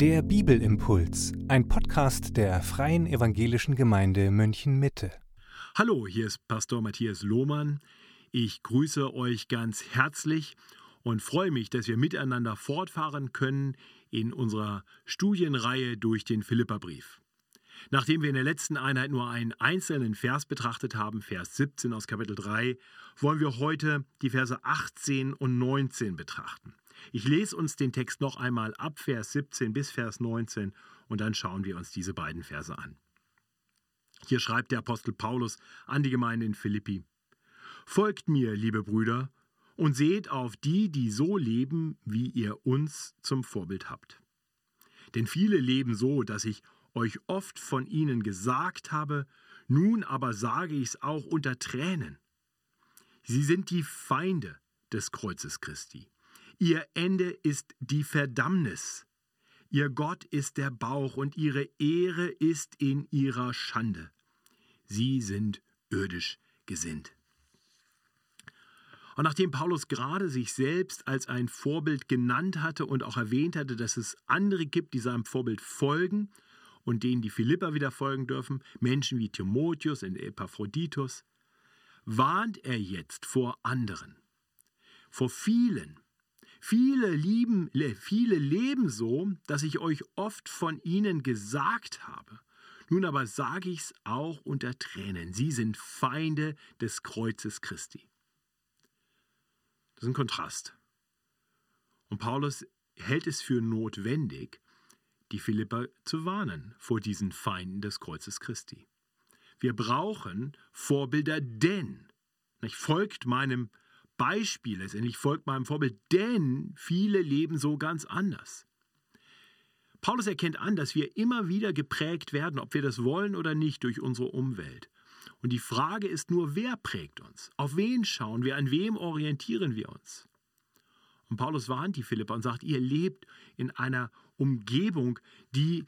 Der Bibelimpuls, ein Podcast der Freien Evangelischen Gemeinde München Mitte. Hallo, hier ist Pastor Matthias Lohmann. Ich grüße euch ganz herzlich und freue mich, dass wir miteinander fortfahren können in unserer Studienreihe durch den Philipperbrief. Nachdem wir in der letzten Einheit nur einen einzelnen Vers betrachtet haben, Vers 17 aus Kapitel 3, wollen wir heute die Verse 18 und 19 betrachten. Ich lese uns den Text noch einmal ab Vers 17 bis Vers 19 und dann schauen wir uns diese beiden Verse an. Hier schreibt der Apostel Paulus an die Gemeinde in Philippi. Folgt mir, liebe Brüder, und seht auf die, die so leben, wie ihr uns zum Vorbild habt. Denn viele leben so, dass ich euch oft von ihnen gesagt habe, nun aber sage ich es auch unter Tränen. Sie sind die Feinde des Kreuzes Christi. Ihr Ende ist die Verdammnis. Ihr Gott ist der Bauch und ihre Ehre ist in ihrer Schande. Sie sind irdisch gesinnt. Und nachdem Paulus gerade sich selbst als ein Vorbild genannt hatte und auch erwähnt hatte, dass es andere gibt, die seinem Vorbild folgen und denen die Philipper wieder folgen dürfen, Menschen wie Timotheus und Epaphroditus, warnt er jetzt vor anderen, vor vielen. Viele lieben, viele leben so, dass ich euch oft von ihnen gesagt habe. Nun aber sage ich es auch unter Tränen. Sie sind Feinde des Kreuzes Christi. Das ist ein Kontrast. Und Paulus hält es für notwendig, die Philipper zu warnen vor diesen Feinden des Kreuzes Christi. Wir brauchen Vorbilder, denn, nicht, folgt meinem Beispiel, letztendlich folgt meinem Vorbild, denn viele leben so ganz anders. Paulus erkennt an, dass wir immer wieder geprägt werden, ob wir das wollen oder nicht, durch unsere Umwelt. Und die Frage ist nur, wer prägt uns? Auf wen schauen wir? An wem orientieren wir uns? Und Paulus warnt die Philipper und sagt, ihr lebt in einer Umgebung, die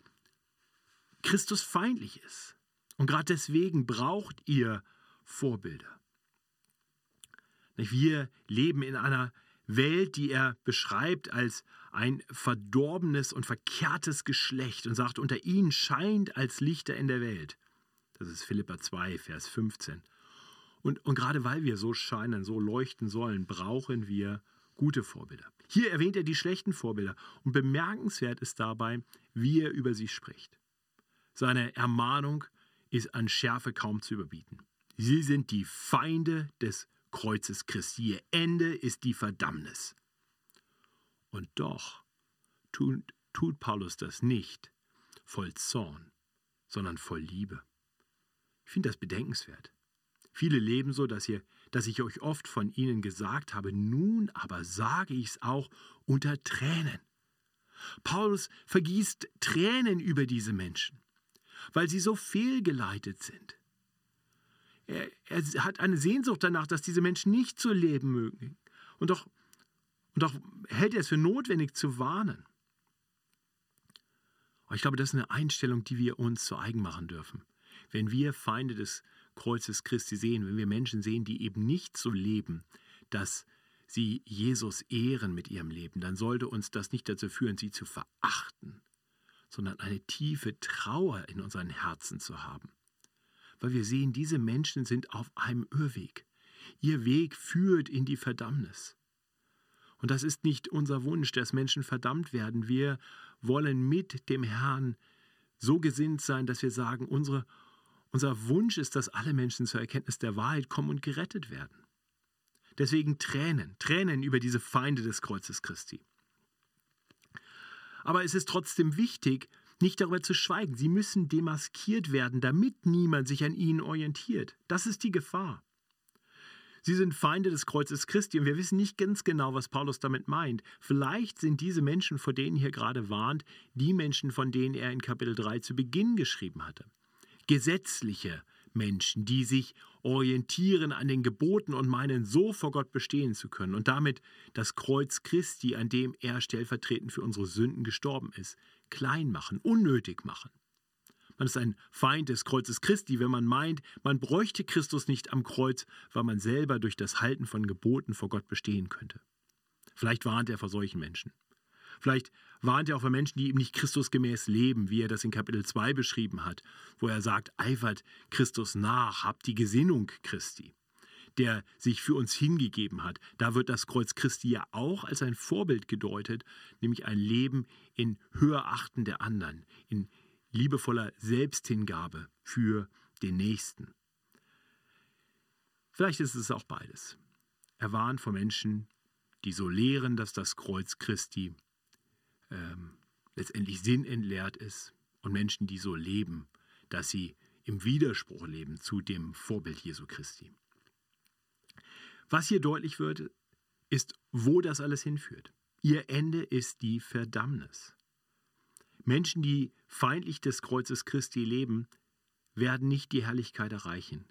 Christus feindlich ist. Und gerade deswegen braucht ihr Vorbilder. Wir leben in einer Welt, die er beschreibt als ein verdorbenes und verkehrtes Geschlecht und sagt, unter ihnen scheint als Lichter in der Welt. Das ist Philippa 2, Vers 15. Und, und gerade weil wir so scheinen, so leuchten sollen, brauchen wir gute Vorbilder. Hier erwähnt er die schlechten Vorbilder und bemerkenswert ist dabei, wie er über sie spricht. Seine Ermahnung ist an Schärfe kaum zu überbieten. Sie sind die Feinde des Kreuzes Christi. Ihr Ende ist die Verdammnis. Und doch tut, tut Paulus das nicht voll Zorn, sondern voll Liebe. Ich finde das bedenkenswert. Viele leben so, dass, ihr, dass ich euch oft von ihnen gesagt habe, nun aber sage ich es auch unter Tränen. Paulus vergießt Tränen über diese Menschen, weil sie so fehlgeleitet sind. Er, er, hat eine Sehnsucht danach, dass diese Menschen nicht so leben mögen. Und doch, und doch hält er es für notwendig zu warnen. Aber ich glaube, das ist eine Einstellung, die wir uns zu eigen machen dürfen. Wenn wir Feinde des Kreuzes Christi sehen, wenn wir Menschen sehen, die eben nicht so leben, dass sie Jesus ehren mit ihrem Leben, dann sollte uns das nicht dazu führen, sie zu verachten, sondern eine tiefe Trauer in unseren Herzen zu haben. Weil wir sehen, diese Menschen sind auf einem Irrweg. Ihr Weg führt in die Verdammnis. Und das ist nicht unser Wunsch, dass Menschen verdammt werden. Wir wollen mit dem Herrn so gesinnt sein, dass wir sagen, unsere unser Wunsch ist, dass alle Menschen zur Erkenntnis der Wahrheit kommen und gerettet werden. Deswegen Tränen, Tränen über diese Feinde des Kreuzes Christi. Aber es ist trotzdem wichtig, nicht darüber zu schweigen. Sie müssen demaskiert werden, damit niemand sich an ihnen orientiert. Das ist die Gefahr. Sie sind Feinde des Kreuzes Christi und wir wissen nicht ganz genau, was Paulus damit meint. Vielleicht sind diese Menschen, vor denen er gerade warnt, die Menschen, von denen er in Kapitel 3 zu Beginn geschrieben hatte gesetzliche Menschen, die sich orientieren an den Geboten und meinen, so vor Gott bestehen zu können und damit das Kreuz Christi, an dem er stellvertretend für unsere Sünden gestorben ist, klein machen, unnötig machen. Man ist ein Feind des Kreuzes Christi, wenn man meint, man bräuchte Christus nicht am Kreuz, weil man selber durch das Halten von Geboten vor Gott bestehen könnte. Vielleicht warnt er vor solchen Menschen. Vielleicht warnt er auch für Menschen, die eben nicht Christusgemäß leben, wie er das in Kapitel 2 beschrieben hat, wo er sagt, eifert Christus nach, habt die Gesinnung Christi, der sich für uns hingegeben hat. Da wird das Kreuz Christi ja auch als ein Vorbild gedeutet, nämlich ein Leben in Höherachten der anderen, in liebevoller Selbsthingabe für den Nächsten. Vielleicht ist es auch beides. Er warnt vor Menschen, die so lehren, dass das Kreuz Christi ähm, letztendlich sinnentleert ist und Menschen, die so leben, dass sie im Widerspruch leben zu dem Vorbild Jesu Christi. Was hier deutlich wird, ist, wo das alles hinführt. Ihr Ende ist die Verdammnis. Menschen, die feindlich des Kreuzes Christi leben, werden nicht die Herrlichkeit erreichen.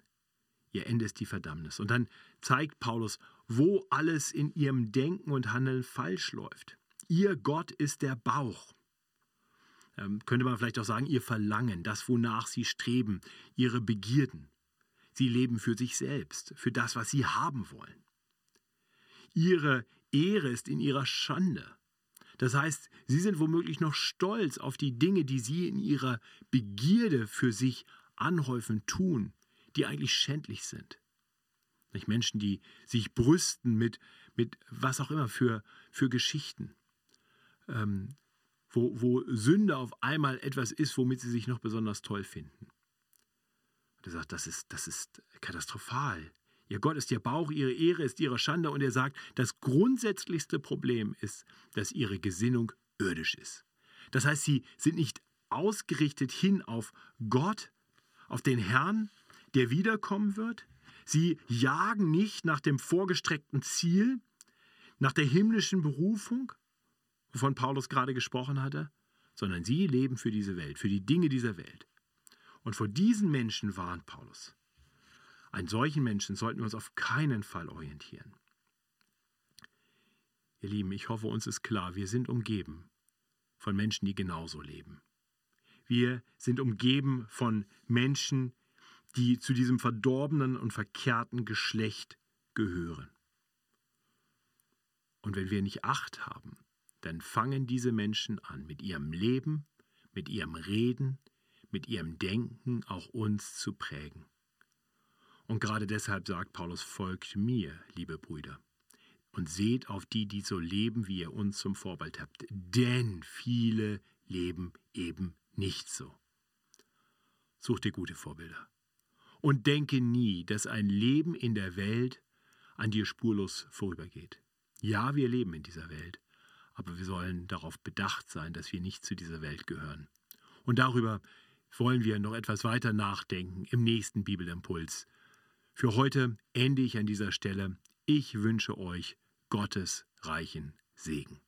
Ihr Ende ist die Verdammnis. Und dann zeigt Paulus, wo alles in ihrem Denken und Handeln falsch läuft. Ihr Gott ist der Bauch. Ähm, könnte man vielleicht auch sagen, ihr Verlangen, das, wonach sie streben, ihre Begierden. Sie leben für sich selbst, für das, was sie haben wollen. Ihre Ehre ist in ihrer Schande. Das heißt, sie sind womöglich noch stolz auf die Dinge, die sie in ihrer Begierde für sich anhäufen, tun, die eigentlich schändlich sind. Nicht Menschen, die sich brüsten mit, mit was auch immer für, für Geschichten, ähm, wo, wo Sünde auf einmal etwas ist, womit sie sich noch besonders toll finden. Und er sagt, das ist, das ist katastrophal. Ihr Gott ist ihr Bauch, ihre Ehre ist ihre Schande. Und er sagt, das grundsätzlichste Problem ist, dass ihre Gesinnung irdisch ist. Das heißt, sie sind nicht ausgerichtet hin auf Gott, auf den Herrn, der wiederkommen wird. Sie jagen nicht nach dem vorgestreckten Ziel, nach der himmlischen Berufung, wovon Paulus gerade gesprochen hatte, sondern sie leben für diese Welt, für die Dinge dieser Welt. Und vor diesen Menschen warnt Paulus. Einen solchen Menschen sollten wir uns auf keinen Fall orientieren. Ihr Lieben, ich hoffe, uns ist klar, wir sind umgeben von Menschen, die genauso leben. Wir sind umgeben von Menschen, die zu diesem verdorbenen und verkehrten Geschlecht gehören. Und wenn wir nicht Acht haben, dann fangen diese Menschen an, mit ihrem Leben, mit ihrem Reden, mit ihrem Denken auch uns zu prägen. Und gerade deshalb sagt Paulus, folgt mir, liebe Brüder, und seht auf die, die so leben, wie ihr uns zum Vorbild habt. Denn viele leben eben nicht so. Such dir gute Vorbilder und denke nie, dass ein Leben in der Welt an dir spurlos vorübergeht. Ja, wir leben in dieser Welt, aber wir sollen darauf bedacht sein, dass wir nicht zu dieser Welt gehören. Und darüber wollen wir noch etwas weiter nachdenken im nächsten Bibelimpuls. Für heute ende ich an dieser Stelle. Ich wünsche euch Gottes reichen Segen.